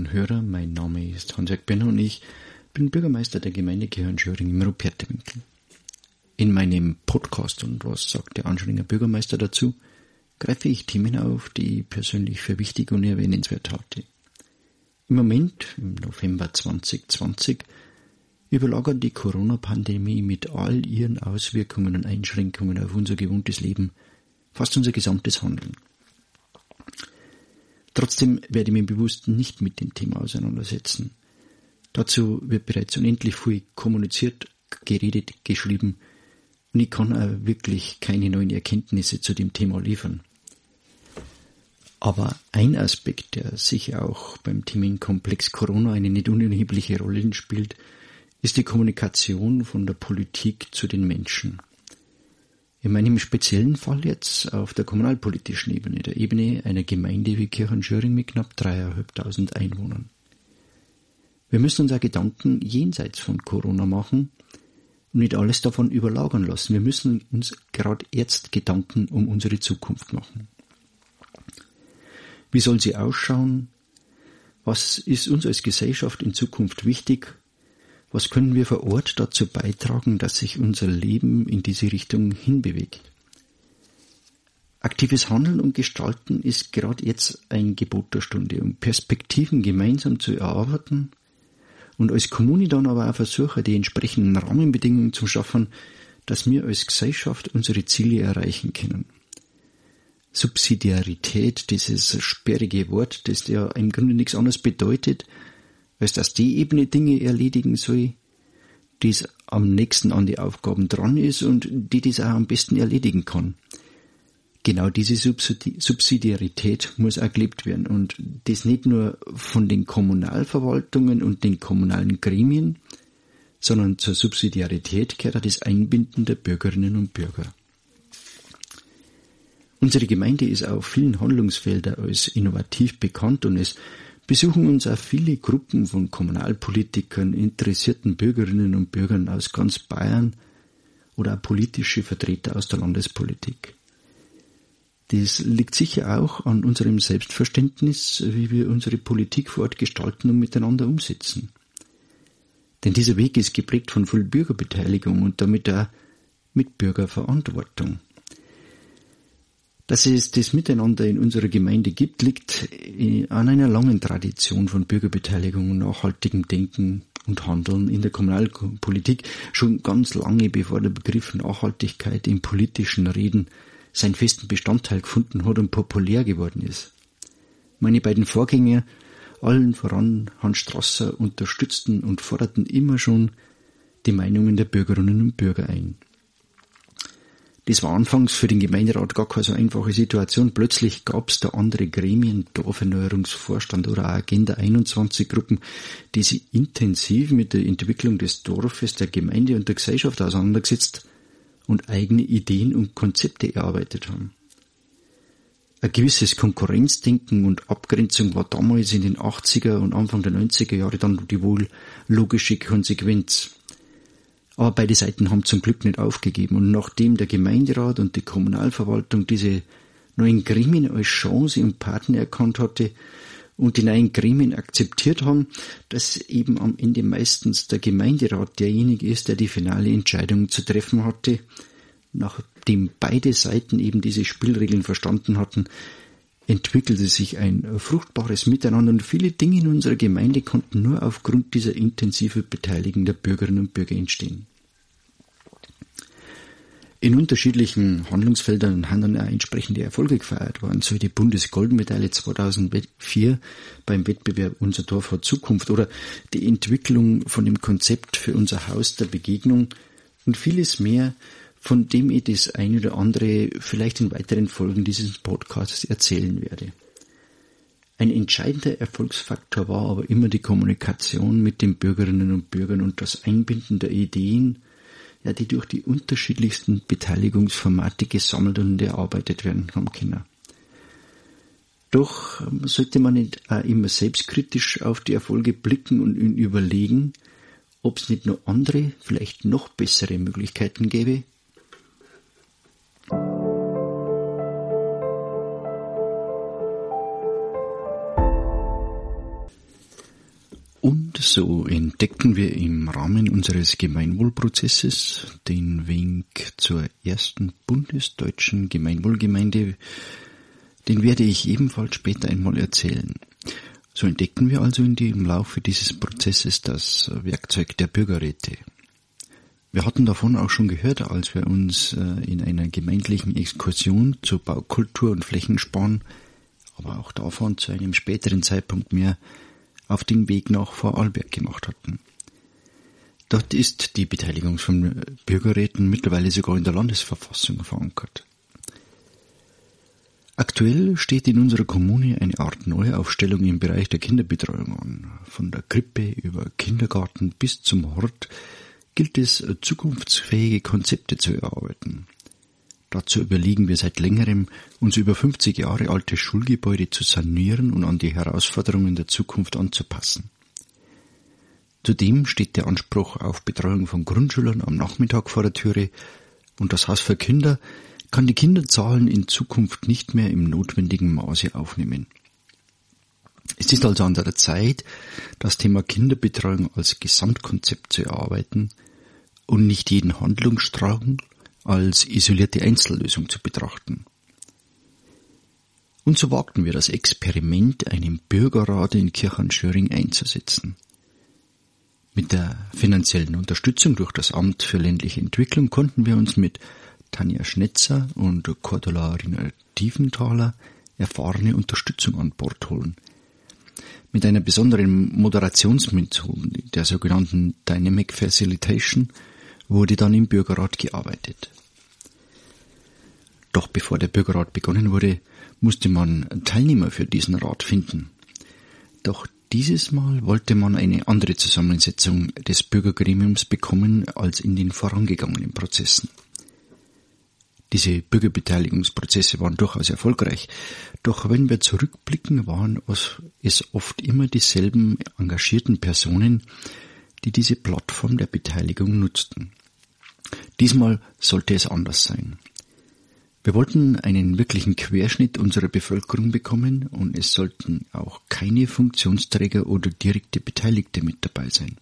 Lieben Hörer, mein Name ist Hans-Jörg Benner und ich bin Bürgermeister der Gemeinde Kirchenschöring im Rupertewinkel. In meinem Podcast und was sagt der Anschöringer Bürgermeister dazu, greife ich Themen auf, die ich persönlich für wichtig und erwähnenswert halte. Im Moment, im November 2020, überlagert die Corona-Pandemie mit all ihren Auswirkungen und Einschränkungen auf unser gewohntes Leben fast unser gesamtes Handeln. Trotzdem werde ich mich bewusst nicht mit dem Thema auseinandersetzen. Dazu wird bereits unendlich viel kommuniziert, geredet, geschrieben und ich kann auch wirklich keine neuen Erkenntnisse zu dem Thema liefern. Aber ein Aspekt, der sicher auch beim Themenkomplex Corona eine nicht unerhebliche Rolle spielt, ist die Kommunikation von der Politik zu den Menschen. In meinem speziellen Fall jetzt auf der kommunalpolitischen Ebene, der Ebene einer Gemeinde wie Kirchenschöring mit knapp dreieinhalbtausend Einwohnern. Wir müssen uns Gedanken jenseits von Corona machen und nicht alles davon überlagern lassen. Wir müssen uns gerade jetzt Gedanken um unsere Zukunft machen. Wie soll sie ausschauen? Was ist uns als Gesellschaft in Zukunft wichtig? Was können wir vor Ort dazu beitragen, dass sich unser Leben in diese Richtung hinbewegt? Aktives Handeln und Gestalten ist gerade jetzt ein Gebot der Stunde, um Perspektiven gemeinsam zu erarbeiten und als Kommune dann aber auch versuchen, die entsprechenden Rahmenbedingungen zu schaffen, dass wir als Gesellschaft unsere Ziele erreichen können. Subsidiarität, dieses sperrige Wort, das ja im Grunde nichts anderes bedeutet, als dass die Ebene Dinge erledigen soll, die es am nächsten an die Aufgaben dran ist und die das auch am besten erledigen kann. Genau diese Subsidiarität muss gelebt werden und das nicht nur von den Kommunalverwaltungen und den kommunalen Gremien, sondern zur Subsidiarität gehört auch das Einbinden der Bürgerinnen und Bürger. Unsere Gemeinde ist auf vielen Handlungsfeldern als innovativ bekannt und es besuchen uns auch viele Gruppen von Kommunalpolitikern, interessierten Bürgerinnen und Bürgern aus ganz Bayern oder auch politische Vertreter aus der Landespolitik. Das liegt sicher auch an unserem Selbstverständnis, wie wir unsere Politik vor Ort gestalten und miteinander umsetzen. Denn dieser Weg ist geprägt von viel Bürgerbeteiligung und damit auch mit Bürgerverantwortung. Dass es das Miteinander in unserer Gemeinde gibt, liegt an einer langen Tradition von Bürgerbeteiligung und nachhaltigem Denken und Handeln in der Kommunalpolitik, schon ganz lange bevor der Begriff Nachhaltigkeit im politischen Reden seinen festen Bestandteil gefunden hat und populär geworden ist. Meine beiden Vorgänger, allen voran Hans Strasser, unterstützten und forderten immer schon die Meinungen der Bürgerinnen und Bürger ein. Das war anfangs für den Gemeinderat gar keine so einfache Situation. Plötzlich gab es da andere Gremien, Dorferneuerungsvorstand oder Agenda 21 Gruppen, die sich intensiv mit der Entwicklung des Dorfes, der Gemeinde und der Gesellschaft auseinandergesetzt und eigene Ideen und Konzepte erarbeitet haben. Ein gewisses Konkurrenzdenken und Abgrenzung war damals in den 80er und Anfang der 90er Jahre dann die wohl logische Konsequenz. Aber beide Seiten haben zum Glück nicht aufgegeben. Und nachdem der Gemeinderat und die Kommunalverwaltung diese neuen Gremien als Chance und Partner erkannt hatte und die neuen Gremien akzeptiert haben, dass eben am Ende meistens der Gemeinderat derjenige ist, der die finale Entscheidung zu treffen hatte, nachdem beide Seiten eben diese Spielregeln verstanden hatten, entwickelte sich ein fruchtbares Miteinander und viele Dinge in unserer Gemeinde konnten nur aufgrund dieser intensiven Beteiligung der Bürgerinnen und Bürger entstehen. In unterschiedlichen Handlungsfeldern haben dann auch entsprechende Erfolge gefeiert worden, so die Bundesgoldmedaille 2004 beim Wettbewerb Unser Dorf hat Zukunft oder die Entwicklung von dem Konzept für unser Haus der Begegnung und vieles mehr, von dem ich das eine oder andere vielleicht in weiteren Folgen dieses Podcasts erzählen werde. Ein entscheidender Erfolgsfaktor war aber immer die Kommunikation mit den Bürgerinnen und Bürgern und das Einbinden der Ideen, ja, die durch die unterschiedlichsten Beteiligungsformate gesammelt und erarbeitet werden haben können. Doch ähm, sollte man nicht auch immer selbstkritisch auf die Erfolge blicken und überlegen, ob es nicht noch andere, vielleicht noch bessere Möglichkeiten gäbe, so entdeckten wir im Rahmen unseres Gemeinwohlprozesses den Wink zur ersten bundesdeutschen Gemeinwohlgemeinde, den werde ich ebenfalls später einmal erzählen. So entdeckten wir also in dem Laufe dieses Prozesses das Werkzeug der Bürgerräte. Wir hatten davon auch schon gehört, als wir uns äh, in einer gemeindlichen Exkursion zur Baukultur und Flächensparen, aber auch davon zu einem späteren Zeitpunkt mehr auf den Weg nach Vorarlberg gemacht hatten. Dort ist die Beteiligung von Bürgerräten mittlerweile sogar in der Landesverfassung verankert. Aktuell steht in unserer Kommune eine Art Neuaufstellung im Bereich der Kinderbetreuung an. Von der Krippe über Kindergarten bis zum Hort gilt es, zukunftsfähige Konzepte zu erarbeiten. Dazu überlegen wir seit längerem, uns über 50 Jahre alte Schulgebäude zu sanieren und an die Herausforderungen der Zukunft anzupassen. Zudem steht der Anspruch auf Betreuung von Grundschülern am Nachmittag vor der Türe und das Haus für Kinder kann die Kinderzahlen in Zukunft nicht mehr im notwendigen Maße aufnehmen. Es ist also an der Zeit, das Thema Kinderbetreuung als Gesamtkonzept zu erarbeiten und nicht jeden Handlungsstrang als isolierte Einzellösung zu betrachten. Und so wagten wir das Experiment, einen Bürgerrat in Kirchenschöring einzusetzen. Mit der finanziellen Unterstützung durch das Amt für ländliche Entwicklung konnten wir uns mit Tanja Schnetzer und Cordula Riner Tiefenthaler erfahrene Unterstützung an Bord holen. Mit einer besonderen Moderationsmethode, der sogenannten Dynamic Facilitation, wurde dann im Bürgerrat gearbeitet. Doch bevor der Bürgerrat begonnen wurde, musste man Teilnehmer für diesen Rat finden. Doch dieses Mal wollte man eine andere Zusammensetzung des Bürgergremiums bekommen als in den vorangegangenen Prozessen. Diese Bürgerbeteiligungsprozesse waren durchaus erfolgreich, doch wenn wir zurückblicken, waren es oft immer dieselben engagierten Personen, die diese Plattform der Beteiligung nutzten. Diesmal sollte es anders sein. Wir wollten einen wirklichen Querschnitt unserer Bevölkerung bekommen und es sollten auch keine Funktionsträger oder direkte Beteiligte mit dabei sein.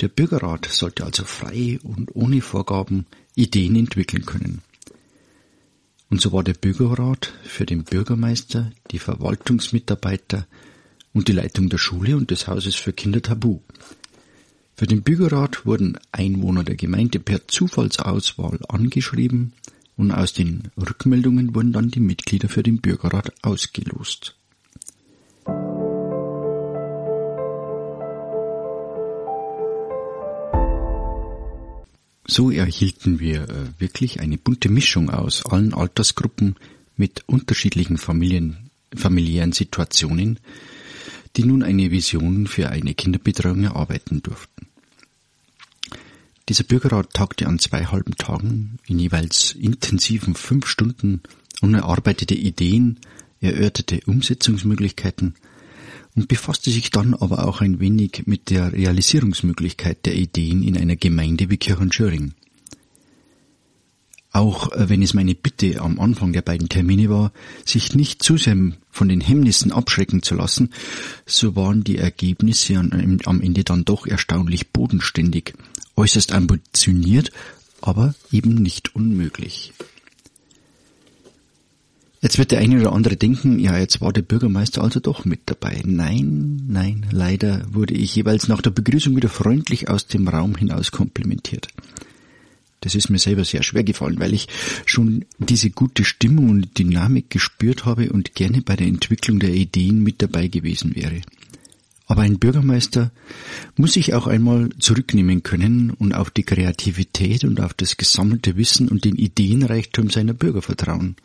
Der Bürgerrat sollte also frei und ohne Vorgaben Ideen entwickeln können. Und so war der Bürgerrat für den Bürgermeister, die Verwaltungsmitarbeiter und die Leitung der Schule und des Hauses für Kinder tabu. Für den Bürgerrat wurden Einwohner der Gemeinde per Zufallsauswahl angeschrieben und aus den Rückmeldungen wurden dann die Mitglieder für den Bürgerrat ausgelost. So erhielten wir äh, wirklich eine bunte Mischung aus allen Altersgruppen mit unterschiedlichen Familien, familiären Situationen, die nun eine Vision für eine Kinderbetreuung erarbeiten durften. Dieser Bürgerrat tagte an zwei halben Tagen in jeweils intensiven fünf Stunden und erarbeitete Ideen, erörterte Umsetzungsmöglichkeiten und befasste sich dann aber auch ein wenig mit der Realisierungsmöglichkeit der Ideen in einer Gemeinde wie Kirchenschöring. Auch äh, wenn es meine Bitte am Anfang der beiden Termine war, sich nicht zu sehr von den Hemmnissen abschrecken zu lassen, so waren die Ergebnisse am Ende dann doch erstaunlich bodenständig, äußerst ambitioniert, aber eben nicht unmöglich. Jetzt wird der eine oder andere denken, ja, jetzt war der Bürgermeister also doch mit dabei. Nein, nein, leider wurde ich jeweils nach der Begrüßung wieder freundlich aus dem Raum hinaus komplimentiert. Das ist mir selber sehr schwer gefallen, weil ich schon diese gute Stimmung und Dynamik gespürt habe und gerne bei der Entwicklung der Ideen mit dabei gewesen wäre. Aber ein Bürgermeister muss sich auch einmal zurücknehmen können und auf die Kreativität und auf das gesammelte Wissen und den Ideenreichtum seiner Bürger vertrauen.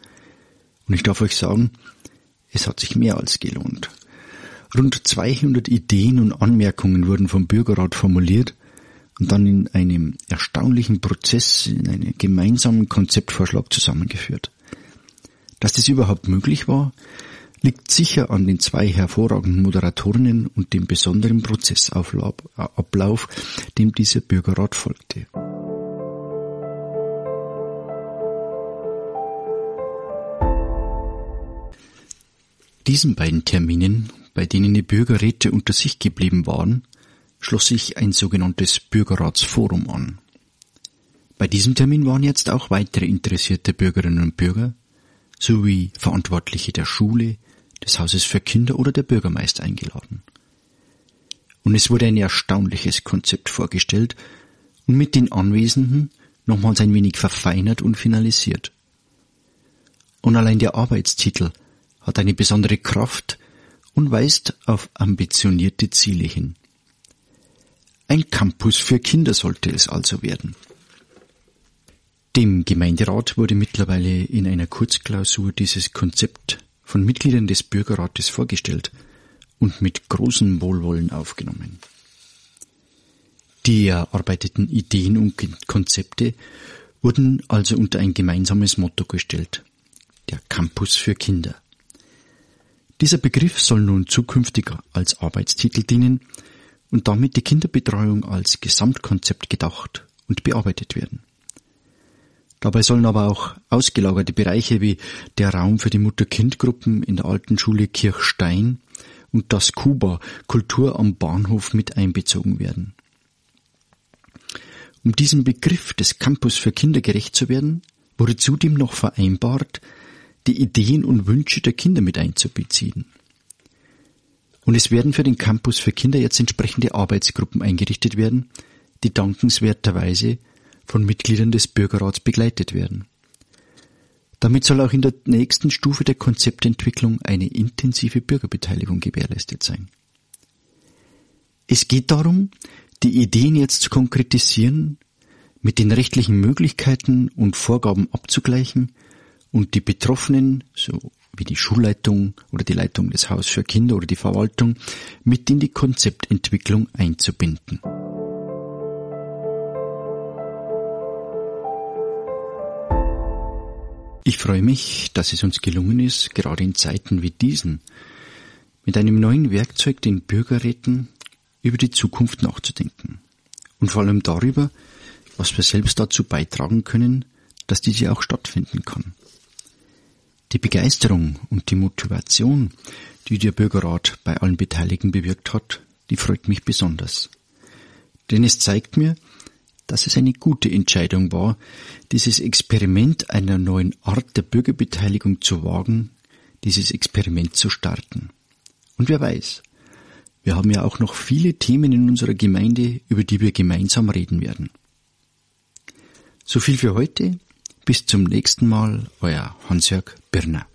Und ich darf euch sagen, es hat sich mehr als gelohnt. Rund 200 Ideen und Anmerkungen wurden vom Bürgerrat formuliert und dann in einem erstaunlichen Prozess, in einem gemeinsamen Konzeptvorschlag zusammengeführt. Dass das überhaupt möglich war, liegt sicher an den zwei hervorragenden Moderatorinnen und dem besonderen Prozessablauf, dem dieser Bürgerrat folgte. Diesen beiden Terminen bei denen die Bürgerräte unter sich geblieben waren, schloss sich ein sogenanntes Bürgerratsforum an. Bei diesem Termin waren jetzt auch weitere interessierte Bürgerinnen und Bürger sowie Verantwortliche der Schule, des Hauses für Kinder oder der Bürgermeister eingeladen. Und es wurde ein erstaunliches Konzept vorgestellt und mit den Anwesenden nochmals ein wenig verfeinert und finalisiert. Und allein der Arbeitstitel hat eine besondere Kraft und weist auf ambitionierte Ziele hin. Ein Campus für Kinder sollte es also werden. Dem Gemeinderat wurde mittlerweile in einer Kurzklausur dieses Konzept von Mitgliedern des Bürgerrates vorgestellt und mit großem Wohlwollen aufgenommen. Die erarbeiteten Ideen und Konzepte wurden also unter ein gemeinsames Motto gestellt. Der Campus für Kinder. Dieser Begriff soll nun zukünftig als Arbeitstitel dienen und damit die Kinderbetreuung als Gesamtkonzept gedacht und bearbeitet werden. Dabei sollen aber auch ausgelagerte Bereiche wie der Raum für die Mutter-Kind-Gruppen in der alten Schule Kirchstein und das Kuba Kultur am Bahnhof mit einbezogen werden. Um diesem Begriff des Campus für Kinder gerecht zu werden, wurde zudem noch vereinbart, die Ideen und Wünsche der Kinder mit einzubeziehen. Und es werden für den Campus für Kinder jetzt entsprechende Arbeitsgruppen eingerichtet werden, die dankenswerterweise von Mitgliedern des Bürgerrats begleitet werden. Damit soll auch in der nächsten Stufe der Konzeptentwicklung eine intensive Bürgerbeteiligung gewährleistet sein. Es geht darum, die Ideen jetzt zu konkretisieren, mit den rechtlichen Möglichkeiten und Vorgaben abzugleichen und die Betroffenen, so wie die Schulleitung oder die Leitung des Haus für Kinder oder die Verwaltung, mit in die Konzeptentwicklung einzubinden. Ich freue mich, dass es uns gelungen ist, gerade in Zeiten wie diesen, mit einem neuen Werkzeug den Bürgerräten über die Zukunft nachzudenken. Und vor allem darüber, was wir selbst dazu beitragen können, dass diese auch stattfinden kann. Die Begeisterung und die Motivation, die der Bürgerrat bei allen Beteiligten bewirkt hat, die freut mich besonders. Denn es zeigt mir, dass es eine gute Entscheidung war, dieses Experiment einer neuen Art der Bürgerbeteiligung zu wagen, dieses Experiment zu starten. Und wer weiß, wir haben ja auch noch viele Themen in unserer Gemeinde, über die wir gemeinsam reden werden. So viel für heute. Bis zum nächsten Mal, euer Hans-Jörg Birner.